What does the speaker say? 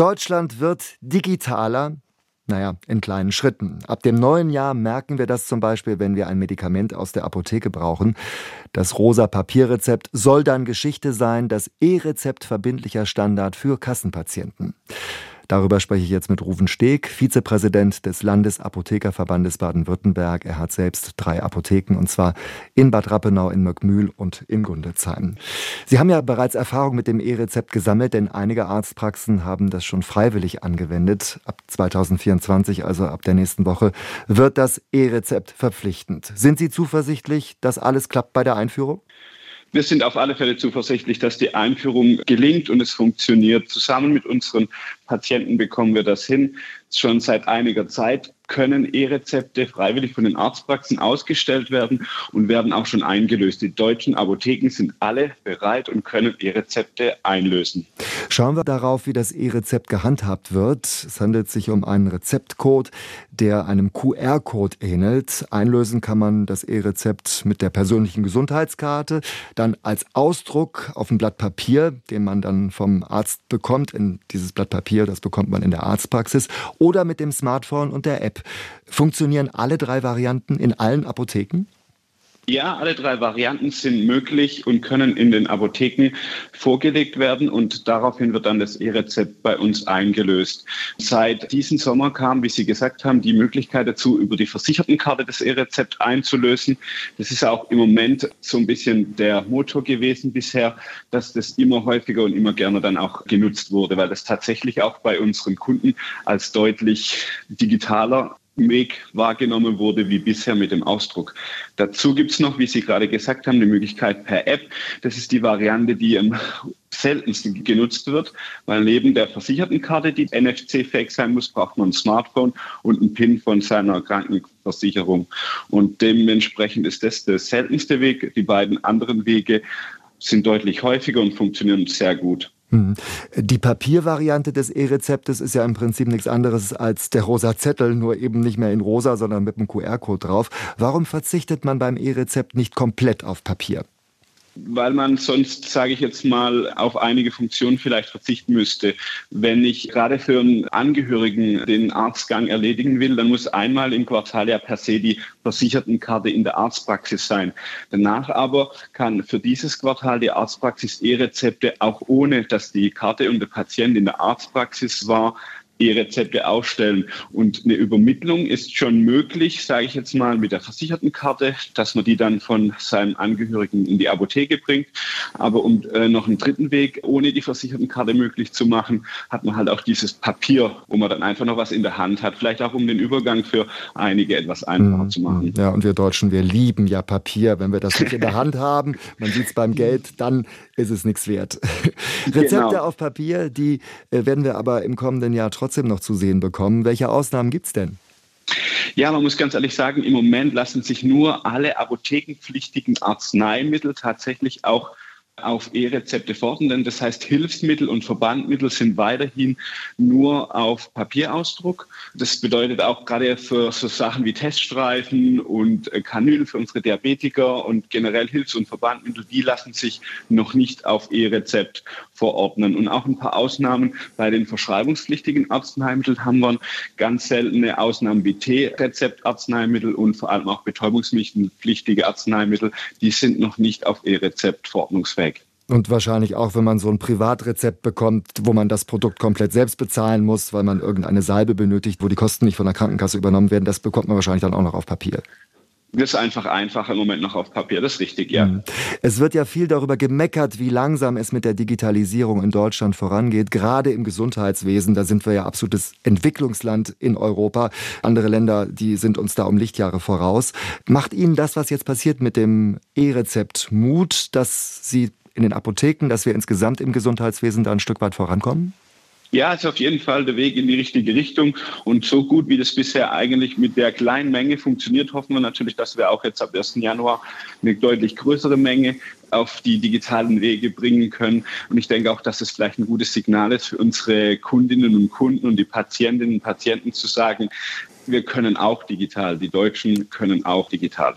Deutschland wird digitaler, naja, in kleinen Schritten. Ab dem neuen Jahr merken wir das zum Beispiel, wenn wir ein Medikament aus der Apotheke brauchen. Das rosa Papierrezept soll dann Geschichte sein, das E-Rezept verbindlicher Standard für Kassenpatienten. Darüber spreche ich jetzt mit Ruven Steg, Vizepräsident des Landesapothekerverbandes Baden-Württemberg. Er hat selbst drei Apotheken und zwar in Bad Rappenau, in Möckmühl und in Gundezheim. Sie haben ja bereits Erfahrung mit dem E-Rezept gesammelt, denn einige Arztpraxen haben das schon freiwillig angewendet. Ab 2024, also ab der nächsten Woche, wird das E-Rezept verpflichtend. Sind Sie zuversichtlich, dass alles klappt bei der Einführung? Wir sind auf alle Fälle zuversichtlich, dass die Einführung gelingt und es funktioniert. Zusammen mit unseren Patienten bekommen wir das hin. Schon seit einiger Zeit können E-Rezepte freiwillig von den Arztpraxen ausgestellt werden und werden auch schon eingelöst. Die deutschen Apotheken sind alle bereit und können E-Rezepte einlösen. Schauen wir darauf, wie das E-Rezept gehandhabt wird. Es handelt sich um einen Rezeptcode, der einem QR-Code ähnelt. Einlösen kann man das E-Rezept mit der persönlichen Gesundheitskarte, dann als Ausdruck auf ein Blatt Papier, den man dann vom Arzt bekommt. In dieses Blatt Papier, das bekommt man in der Arztpraxis oder mit dem Smartphone und der App. Funktionieren alle drei Varianten in allen Apotheken? Ja, alle drei Varianten sind möglich und können in den Apotheken vorgelegt werden und daraufhin wird dann das E-Rezept bei uns eingelöst. Seit diesem Sommer kam, wie Sie gesagt haben, die Möglichkeit dazu, über die Versichertenkarte das E-Rezept einzulösen. Das ist auch im Moment so ein bisschen der Motor gewesen bisher, dass das immer häufiger und immer gerne dann auch genutzt wurde, weil das tatsächlich auch bei unseren Kunden als deutlich digitaler Weg wahrgenommen wurde wie bisher mit dem Ausdruck. Dazu gibt es noch, wie Sie gerade gesagt haben, die Möglichkeit per App. Das ist die Variante, die am seltensten genutzt wird, weil neben der Versichertenkarte, die NFC-fähig sein muss, braucht man ein Smartphone und einen PIN von seiner Krankenversicherung. Und dementsprechend ist das der seltenste Weg. Die beiden anderen Wege sind deutlich häufiger und funktionieren sehr gut. Hm. Die Papiervariante des E-Rezeptes ist ja im Prinzip nichts anderes als der rosa Zettel, nur eben nicht mehr in rosa, sondern mit einem QR-Code drauf. Warum verzichtet man beim E-Rezept nicht komplett auf Papier? Weil man sonst, sage ich jetzt mal, auf einige Funktionen vielleicht verzichten müsste. Wenn ich gerade für einen Angehörigen den Arztgang erledigen will, dann muss einmal im Quartal ja per se die Versichertenkarte in der Arztpraxis sein. Danach aber kann für dieses Quartal die Arztpraxis E-Rezepte auch ohne, dass die Karte und der Patient in der Arztpraxis war, E-Rezepte ausstellen. Und eine Übermittlung ist schon möglich, sage ich jetzt mal, mit der Versichertenkarte, dass man die dann von seinem Angehörigen in die Apotheke bringt. Aber um äh, noch einen dritten Weg ohne die Versichertenkarte möglich zu machen, hat man halt auch dieses Papier, wo man dann einfach noch was in der Hand hat. Vielleicht auch um den Übergang für einige etwas einfacher mhm. zu machen. Ja, und wir Deutschen, wir lieben ja Papier. Wenn wir das nicht in der Hand haben, man sieht es beim Geld, dann ist es nichts wert. Rezepte genau. auf Papier, die äh, werden wir aber im kommenden Jahr trotzdem trotzdem noch zu sehen bekommen. Welche Ausnahmen gibt es denn? Ja, man muss ganz ehrlich sagen, im Moment lassen sich nur alle apothekenpflichtigen Arzneimittel tatsächlich auch auf E-Rezepte fordern, das heißt Hilfsmittel und Verbandmittel sind weiterhin nur auf Papierausdruck. Das bedeutet auch gerade für so Sachen wie Teststreifen und äh, Kanülen für unsere Diabetiker und generell Hilfs- und Verbandmittel, die lassen sich noch nicht auf E-Rezept verordnen. Und auch ein paar Ausnahmen bei den verschreibungspflichtigen Arzneimitteln haben wir ganz seltene Ausnahmen wie T-Rezept-Arzneimittel und vor allem auch betäubungspflichtige Arzneimittel, die sind noch nicht auf E-Rezept verordnungsfähig. Und wahrscheinlich auch, wenn man so ein Privatrezept bekommt, wo man das Produkt komplett selbst bezahlen muss, weil man irgendeine Salbe benötigt, wo die Kosten nicht von der Krankenkasse übernommen werden, das bekommt man wahrscheinlich dann auch noch auf Papier. Das ist einfach einfacher im Moment noch auf Papier, das ist richtig, ja. Mhm. Es wird ja viel darüber gemeckert, wie langsam es mit der Digitalisierung in Deutschland vorangeht, gerade im Gesundheitswesen. Da sind wir ja absolutes Entwicklungsland in Europa. Andere Länder, die sind uns da um Lichtjahre voraus. Macht Ihnen das, was jetzt passiert mit dem E-Rezept Mut, dass Sie in den Apotheken, dass wir insgesamt im Gesundheitswesen da ein Stück weit vorankommen? Ja, ist auf jeden Fall der Weg in die richtige Richtung. Und so gut wie das bisher eigentlich mit der kleinen Menge funktioniert, hoffen wir natürlich, dass wir auch jetzt ab 1. Januar eine deutlich größere Menge auf die digitalen Wege bringen können. Und ich denke auch, dass es vielleicht ein gutes Signal ist für unsere Kundinnen und Kunden und die Patientinnen und Patienten zu sagen, wir können auch digital. Die Deutschen können auch digital.